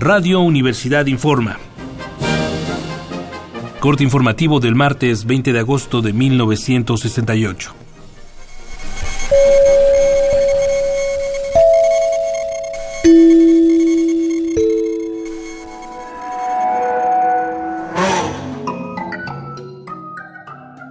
Radio Universidad Informa. Corte informativo del martes 20 de agosto de 1968.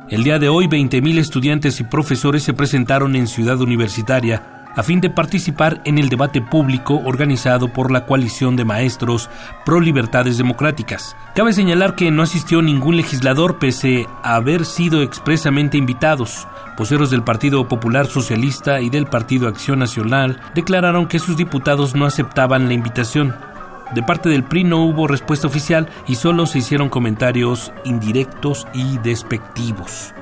El día de hoy, 20.000 estudiantes y profesores se presentaron en Ciudad Universitaria a fin de participar en el debate público organizado por la coalición de maestros pro libertades democráticas. Cabe señalar que no asistió ningún legislador pese a haber sido expresamente invitados. Poseros del Partido Popular Socialista y del Partido Acción Nacional declararon que sus diputados no aceptaban la invitación. De parte del PRI no hubo respuesta oficial y solo se hicieron comentarios indirectos y despectivos.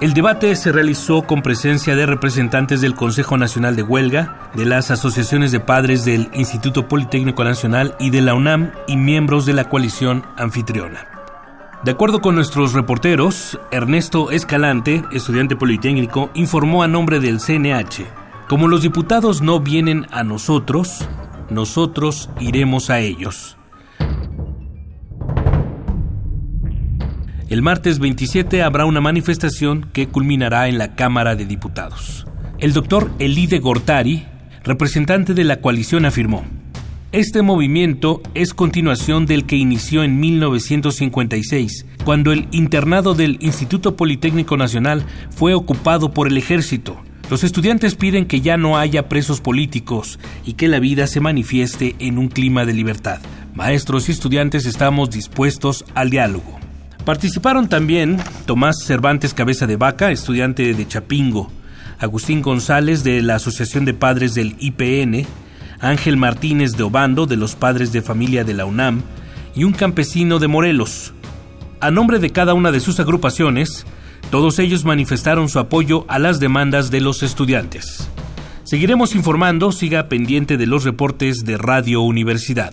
El debate se realizó con presencia de representantes del Consejo Nacional de Huelga, de las asociaciones de padres del Instituto Politécnico Nacional y de la UNAM y miembros de la coalición anfitriona. De acuerdo con nuestros reporteros, Ernesto Escalante, estudiante politécnico, informó a nombre del CNH, como los diputados no vienen a nosotros, nosotros iremos a ellos. El martes 27 habrá una manifestación que culminará en la Cámara de Diputados. El doctor Elide Gortari, representante de la coalición, afirmó, este movimiento es continuación del que inició en 1956, cuando el internado del Instituto Politécnico Nacional fue ocupado por el ejército. Los estudiantes piden que ya no haya presos políticos y que la vida se manifieste en un clima de libertad. Maestros y estudiantes estamos dispuestos al diálogo. Participaron también Tomás Cervantes Cabeza de Vaca, estudiante de Chapingo, Agustín González de la Asociación de Padres del IPN, Ángel Martínez de Obando de los Padres de Familia de la UNAM y un campesino de Morelos. A nombre de cada una de sus agrupaciones, todos ellos manifestaron su apoyo a las demandas de los estudiantes. Seguiremos informando, siga pendiente de los reportes de Radio Universidad.